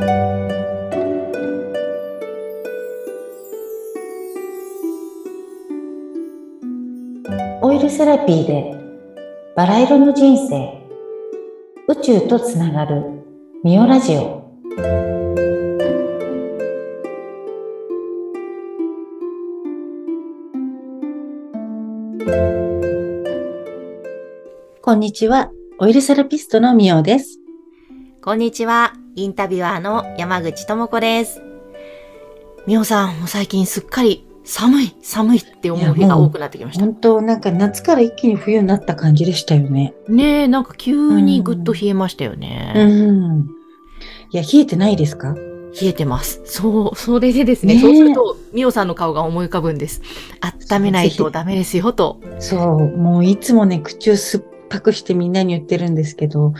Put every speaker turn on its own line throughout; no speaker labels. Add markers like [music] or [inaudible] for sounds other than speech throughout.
オイルセラピーでバラ色の人生。宇宙とつながるミオラジオ。こんにちは。オイルセラピストのミオです。
こんにちは。インタビュアーの山口智子です。みおさん、もう最近すっかり寒い、寒いって思う日が多くなってきました。
本当なんか夏から一気に冬になった感じでしたよね
ねえ、なんか急にぐっと冷えましたよ
う
ね。
んいや冷えてないですか？
冷えてます。そう、それでですね、
ねえ
そうすると、みおさんの顔が思い浮かぶんです。温めないとダメですよ、と。
そう、もういつもね、口を酸っぱくしてみんなに言ってるんですけど、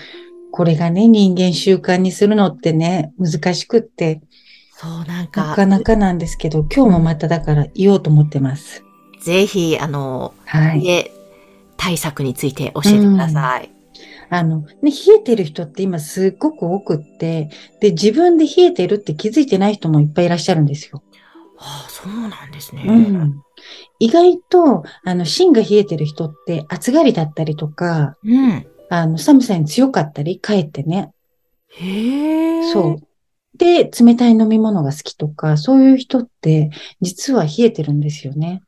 これがね、人間習慣にするのってね、難しくって、
そう、なん
な
か、
かなかなんですけど、今日もまただから言おうと思ってます。
ぜひ、あの、
はい。
冷え対策について教えてください。
あの、ね、冷えてる人って今すっごく多くって、で、自分で冷えてるって気づいてない人もいっぱいいらっしゃるんですよ。
ああ、そうなんですね。
うん。意外と、あの、芯が冷えてる人って暑がりだったりとか、
うん。
あの、寒さに強かったり、かえってね、
へえ。
そう。で、冷たい飲み物が好きとか、そういう人って、実は冷えてるんですよね。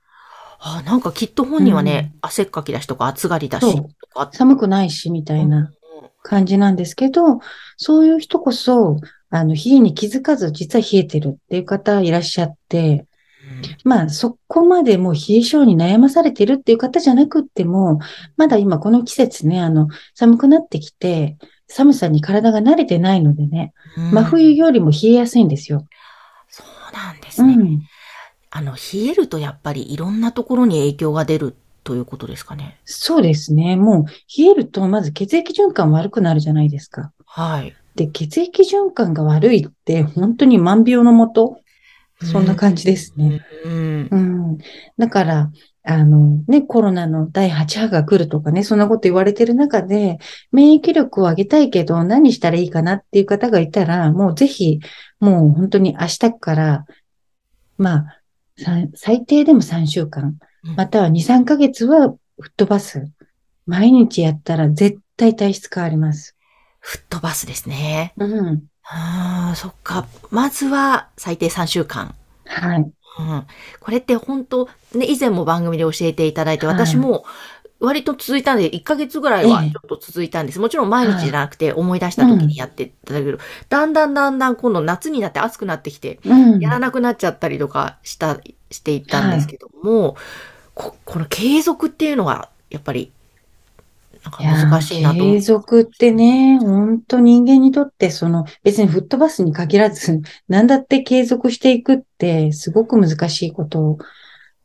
あなんかきっと本人はね、汗っかきだしとか暑がりだしとか。
寒くないし、みたいな感じなんですけど、そういう人こそ、あの、冷えに気づかず、実は冷えてるっていう方いらっしゃって、まあ、そこまでもう冷え性に悩まされてるっていう方じゃなくっても、まだ今この季節ね、あの、寒くなってきて、寒さに体が慣れてないのでね、
うん
真冬よりも冷えやすいんですよ。
そうなんですね。
うん。
あの、冷えるとやっぱりいろんなところに影響が出るということですかね。
そうですね。もう冷えると、まず血液循環悪くなるじゃないですか。
はい。
で、血液循環が悪いって、本当に万病のもと。そんな感じですね。
うん。
うん。だから、あのね、コロナの第8波が来るとかね、そんなこと言われてる中で、免疫力を上げたいけど何したらいいかなっていう方がいたら、もうぜひ、もう本当に明日から、まあ、さ最低でも3週間、または2、3ヶ月は吹っ飛ばす。毎日やったら絶対体質変わります。
吹っ飛ばすですね。
うん。
ああ、そっか。まずは最低3週間。
はい。
うん。これって本当ね、以前も番組で教えていただいて、
はい
私も割と続いたんで、1ヶ月ぐらいは
ええ
ちょっと続いたんです。もちろん毎日じゃなくて思い出した時にやっていただける。だんだんだんだん今度夏になって暑くなってきて、
うん。
やらなくなっちゃったりとかした、していったんですけども、ここの継続っていうのが、やっぱり、なんか難しいなと思
継
う。
続ってね、本当人間にとって、その、別に吹っ飛ばすに限らず、[laughs] 何だって継続していくって、すごく難しいこと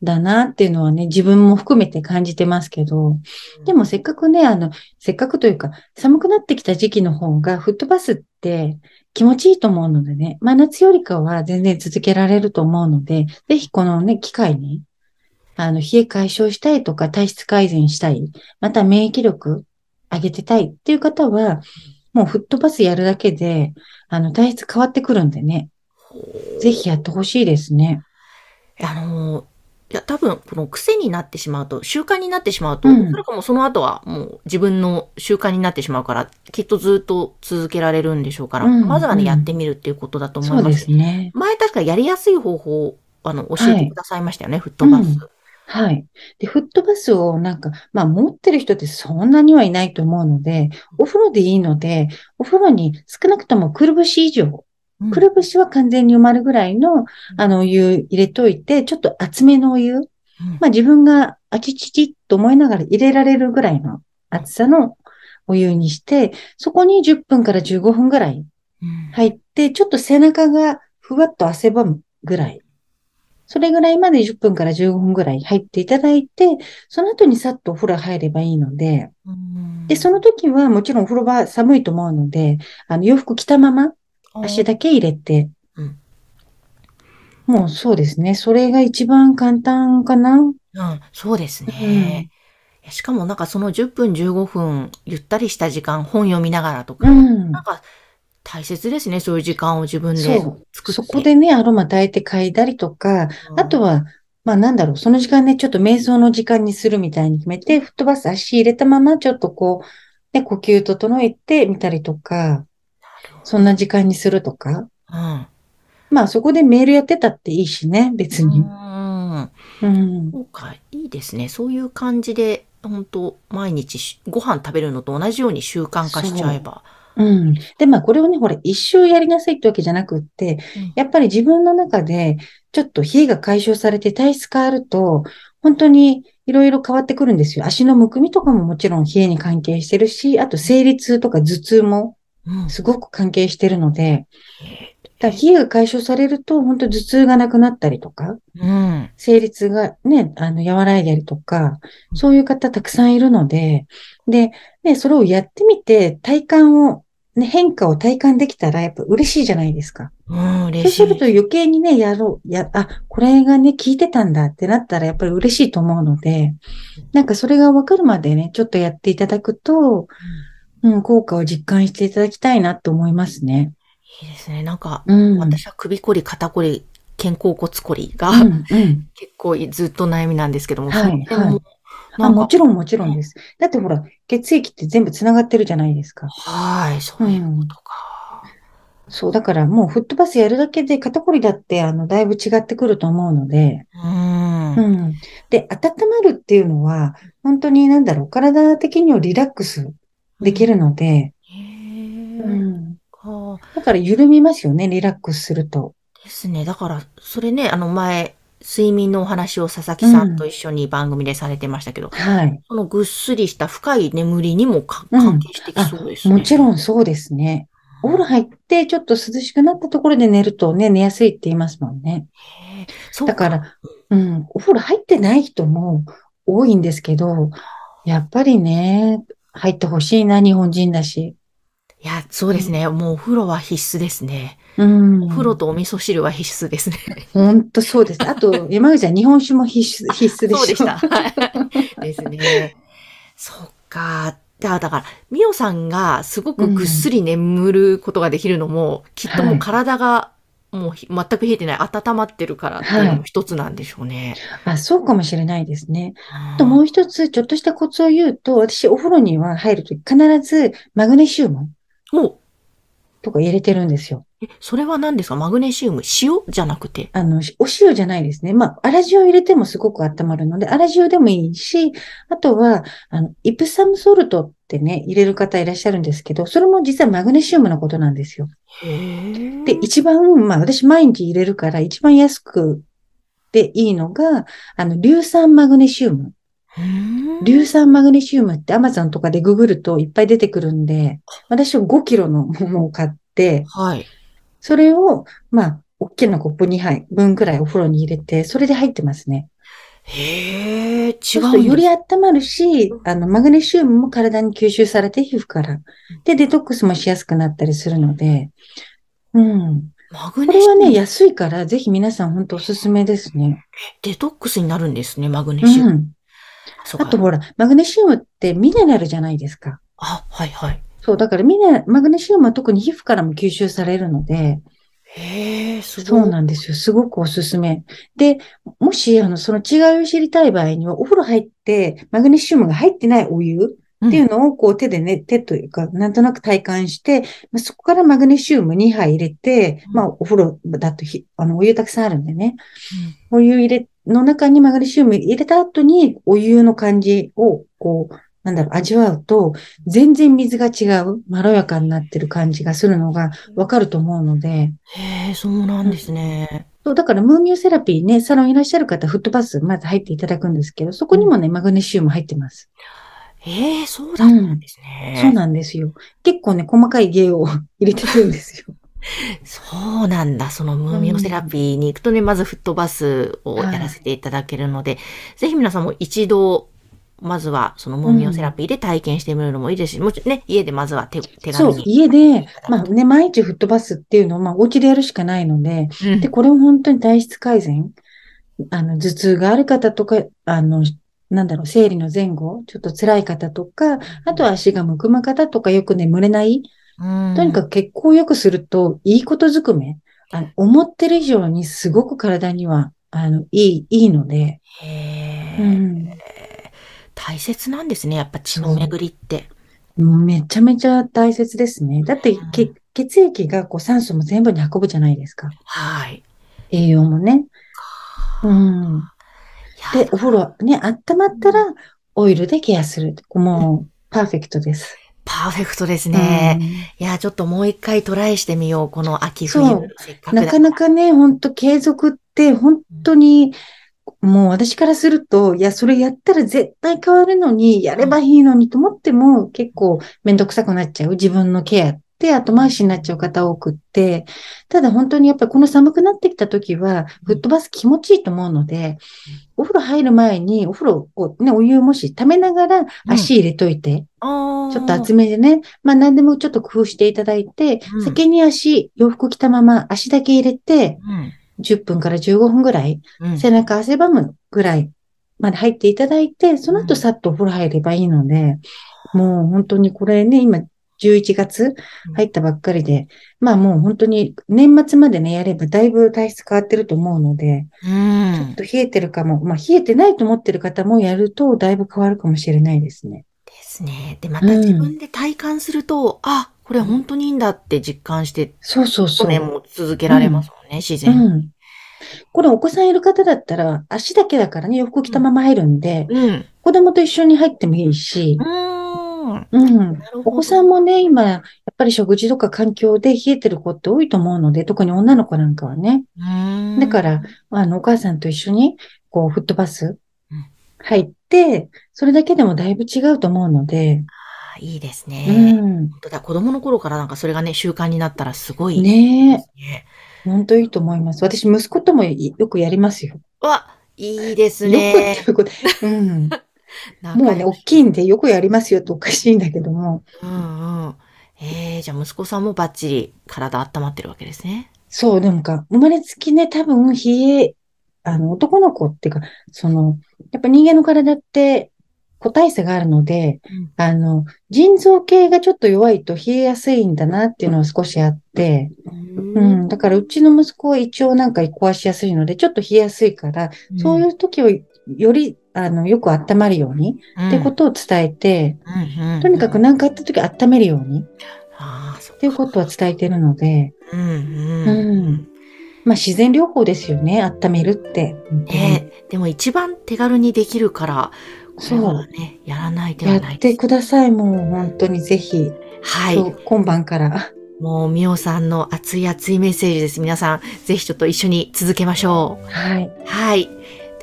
だなっていうのはね、自分も含めて感じてますけど、でもせっかくね、あの、せっかくというか、寒くなってきた時期の方が、吹っ飛ばすって気持ちいいと思うのでね、まあ夏よりかは全然続けられると思うので、ぜひこのね、機会に、あの、冷え解消したいとか、体質改善したい、また免疫力上げてたいっていう方は、もう吹っ飛ばすやるだけで、あの、体質変わってくるんでね、ぜひやってほしいですね。
あの、いや、多分、この癖になってしまうと、習慣になってしまうと、
うん
それかもうその後はもう自分の習慣になってしまうから、きっとずっと続けられるんでしょうから、
うん
まずはね、
うん
やってみるっていうことだと思
そで
いうます。
すね。
前確かやりやすい方法を、あの、教えてくださいましたよね、吹っ飛ばす。
うんはい。で、フットバスをなんか、まあ持ってる人ってそんなにはいないと思うので、お風呂でいいので、お風呂に少なくともくるぶし以上、
うん。
くるぶしは完全に埋まるぐらいの、あの、お湯入れといて、ちょっと厚めのお湯、
うん。
まあ自分があちちちっと思いながら入れられるぐらいの厚さのお湯にして、そこに10分から15分ぐらい
うん。
入って、ちょっと背中がふわっと汗ばむぐらい。それぐらいまで10分から15分ぐらい入っていただいて、その後にさっとお風呂入ればいいので、
うん
で、その時はもちろんお風呂場寒いと思うので、あの洋服着たまま足だけ入れて
うん、
もうそうですね。それが一番簡単かな。
うん、そうですね。しかもなんかその10分15分ゆったりした時間本読みながらとか、
うん。
なんか大切ですね。そういう時間を自分で
そう。
作って。
そこでね、アロマ炊いて嗅いだりとか、
うん、
あとは、まあなんだろう、その時間ね、ちょっと瞑想の時間にするみたいに決めて、吹っ飛ばす足入れたまま、ちょっとこう、ね、呼吸整えてみたりとか、そんな時間にするとか。
うん。
まあそこでメールやってたっていいしね、別に。
うん。
うん。
そうか、いいですね。そういう感じで、本当毎日しご飯食べるのと同じように習慣化しちゃえば。
うん。で、まあこれをね、ほら、一生やりなさいってわけじゃなくって、
うん
やっぱり自分の中で、ちょっと冷えが解消されて体質変わると、本当にいろいろ変わってくるんですよ。足のむくみとかももちろん冷えに関係してるし、あと生理痛とか頭痛も
うん。
すごく関係してるので、だ冷えが解消されると、本当頭痛がなくなったりとか、
うん。
生理痛がね、あの、和らいだりとか、そういう方たくさんいるので、で、ね、それをやってみて、体感を、ね、変化を体感できたら、やっぱ嬉しいじゃないですか。
うん、
そう
嬉しい。
すると余計にね、やろう、や、あ、これがね、聞いてたんだってなったら、やっぱり嬉しいと思うので、なんかそれがわかるまでね、ちょっとやっていただくと、うん、効果を実感していただきたいなって思いますね。
いいですね。なんか、
うん。
私は首こり、肩こり、肩甲骨こりが、
うん、うん。[laughs]
結構ずっと悩みなんですけども、
はい
その辺も
あ、もちろんもちろんです。だってほら、血液って全部繋がってるじゃないですか。
はい、そういうことか。
そう、だからもうフットバスやるだけで肩こりだって、あの、だいぶ違ってくると思うので、
うん。
うん。で、温まるっていうのは、本当になんだろう、体的にはリラックスできるので、
へ
う
ー
ん。
か
だから緩みますよね、リラックスすると。
ですね。だから、それね、あの前、睡眠のお話を佐々木さんと一緒に番組でされてましたけど、
はい。
そのぐっすりした深い眠りにもか
うん
関係してきそうですね。
もちろんそうですね。お風呂入ってちょっと涼しくなったところで寝るとね、寝やすいって言いますもんね。
へーそう
だから、うん、お風呂入ってない人も多いんですけど、やっぱりね、入ってほしいな、日本人だし。
いや、そうですね。もうお風呂は必須ですね。
うん。
お風呂とお味噌汁は必須ですね。
ほんとそうです。あと、山口さん、日本酒も必須、必須でしょ。
そうでした。はい [laughs] ですね。そっか。だだから、みおさんがすごくぐっすり眠ることができるのも、きっともう体がもうひ全く冷えてない、温まってるからっていうのも一つなんでしょうね。
あ、そうかもしれないですね。
あ
あともう一つ、ちょっとしたコツを言うと、私、お風呂には入るとき必ずマグネシウム
お
とか入れてるんですよ。
え、それは何ですか？マグネシウム？塩じゃなくて？
あの、お塩じゃないですね。まあ、粗塩入れてもすごく温まるので、粗塩でもいいし、あとは、あの、イプサムソルトってね、入れる方いらっしゃるんですけど、それも実はマグネシウムのことなんですよ。
へえ。
で、一番、まあ、私毎日入れるから、一番安くでいいのが、あの、硫酸マグネシウム。硫酸マグネシウムって Amazon とかでググるといっぱい出てくるんで、私は5キロのものを買って、
はい。
それを、まあ、大きなコップ2杯分くらいお風呂に入れて、それで入ってますね。
へえ、違
そうより。温まるし、あの、マグネシウムも体に吸収されて皮膚から。で、デトックスもしやすくなったりするので、うん。
マグネシウム
これはね、安いから、ぜひ皆さん本当おすすめですね。
デトックスになるんですね、マグネ
う
シウム。うか
あとほら、マグネシウムってミネラルじゃないですか。
あ、はいはい。
そう、だからミネ、マグネシウムは特に皮膚からも吸収されるので、
へえ。
そうなんですよ。すごくおすすめ。で、もし、あの、その違いを知りたい場合には、お風呂入って、マグネシウムが入ってないお湯っていうのを、こう手でね、手というか、なんとなく体感して、まあそこからマグネシウム2杯入れて、
うん
まあ、お風呂だとひ、あの、お湯たくさんあるんでね、お湯入れ、の中にマグネシウム入れた後に、お湯の感じを、こう、なんだろう、味わうと、全然水が違う、まろやかになってる感じがするのがわかると思うので、
へえ、そうなんですね。
そう、だからムーミオセラピーね、サロンいらっしゃる方、フットバスまず入っていただくんですけど、そこにもね、マグネシウム入ってます。
へえ、そうだったんですね。
そうなんですよ。結構ね、細かい芸を [laughs] 入れてるんですよ。
そうなんだ。そのムーミオセラピーに行くとね、まずフットバスをやらせていただけるので、ぜひ皆さんも一度、まずはそのムーミオセラピーで体験してみるのもいいですし、もちろんね、家でまずは手手
そう。家で、まあね、毎日フットバスっていうのを、まあ、お家でやるしかないので、
うん
で、これも本当に体質改善。あの、頭痛がある方とか、あの、なんだろう、生理の前後、ちょっと辛い方とか、あとは足がむくむ方とか、よく眠れないとにかく血行を良くすると、いいことずくめ。あの思ってる以上にすごく体には、あの、いい、いいので。
へー
うん。
大切なんですね。やっぱ血の巡りって。
めちゃめちゃ大切ですね。だって
うん、
け血液がこう酸素も全部に運ぶじゃないですか。
はい。
栄養もね。うん。で、お風呂ね、温まったら、オイルでケアする。もう、パーフェクトです。
パーフェクトですね。いや、ちょっともう一回トライしてみよう。この秋冬。
そうなかなかね、ほんと継続って、本当に、もう私からすると、いや、それやったら絶対変わるのに、やればいいのにと思っても、結構めんどくさくなっちゃう。自分のケアって後回しになっちゃう方多くって。ただ本当にやっぱりこの寒くなってきた時は、フットバス気持ちいいと思うので、お風呂入る前に、お風呂をね、お湯をもし溜めながら足入れといて、
あー
ちょっと厚めでね、まあ何でもちょっと工夫していただいて、
うん
先に足、洋服着たまま足だけ入れて、
うん。
10分から15分ぐらい、
うん。
背中汗ばむぐらいまで入っていただいて、その後さっとお風呂入ればいいので、もう本当にこれね、今11月入ったばっかりで、まあもう本当に年末までね、やればだいぶ体質変わってると思うので、
うん
ちょっと冷えてるかも、まあ冷えてないと思ってる方もやるとだいぶ変わるかもしれないですね。
ですね。で、また自分で体感すると、あ、これ本当にいいんだって実感して、
そうそうそう。
年も続けられますもんね、自
う
然に。
ん。これお子さんいる方だったら、足だけだからね、洋服着たまま入るんで、
うん。
子供と一緒に入ってもいいし
う、ーん。
お子さんもね、今、やっぱり食事とか環境で冷えてる子って多いと思うので、特に女の子なんかはね。だから、あの、お母さんと一緒に、こう、フットバス
うん
入って、それだけでもだいぶ違うと思うので、
あいいです
う
ね。
ん。
本当だ、子供の頃からなんかそれがね、習慣になったらすごいで
ね
すね。
え、ほんといいと思います。私、息子ともよくやりますよ。
うわ、いいです
よくっ
ね
て。いうこと、うん。[laughs] もうね、大きいんでよくやりますよっておかしいんだけども。
うんうん。えー、じゃあ息子さんもバッチリ体温まってるわけですね。
そう、でもか、生まれつきね、多分、冷え、あの、男の子っていうか、その、やっぱ人間の体って個体差があるので、
うん。
あの、腎臓系がちょっと弱いと冷えやすいんだなっていうのは少しあって、
う
うん、だからうちの息子は一応なんか壊しやすいので、ちょっと冷えやすいから、そういう時をより、あの、よく温まるように、
うん。
ってことを伝えて、
うんうん
とにかく何かあった時温めるように、っていうことは伝えてるので、
うんうん。
うん。まあ自然療法ですよね、温めるって。
ねでも一番手軽にできるから、これはね、やらない手は
や
ないです。
ってください、もう本当にぜひ。
はい。
そう今晩から。
もう、みおさんの熱い熱いメッセージです。皆さん、ぜひちょっと一緒に続けましょう。
はい。
はい。とい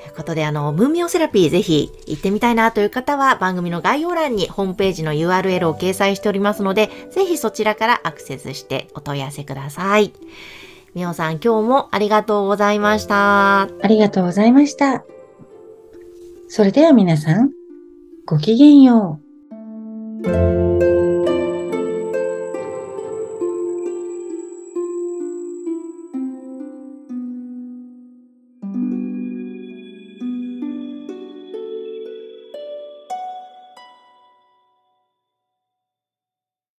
うことで、あの、ムーミオセラピーぜひ行ってみたいなという方は番組の概要欄にホームページの URL を掲載しておりますので、ぜひそちらからアクセスしてお問い合わせください。みおさん、今日もありがとうございました。
ありがとうございました。それでは皆さん、ごきげんよう。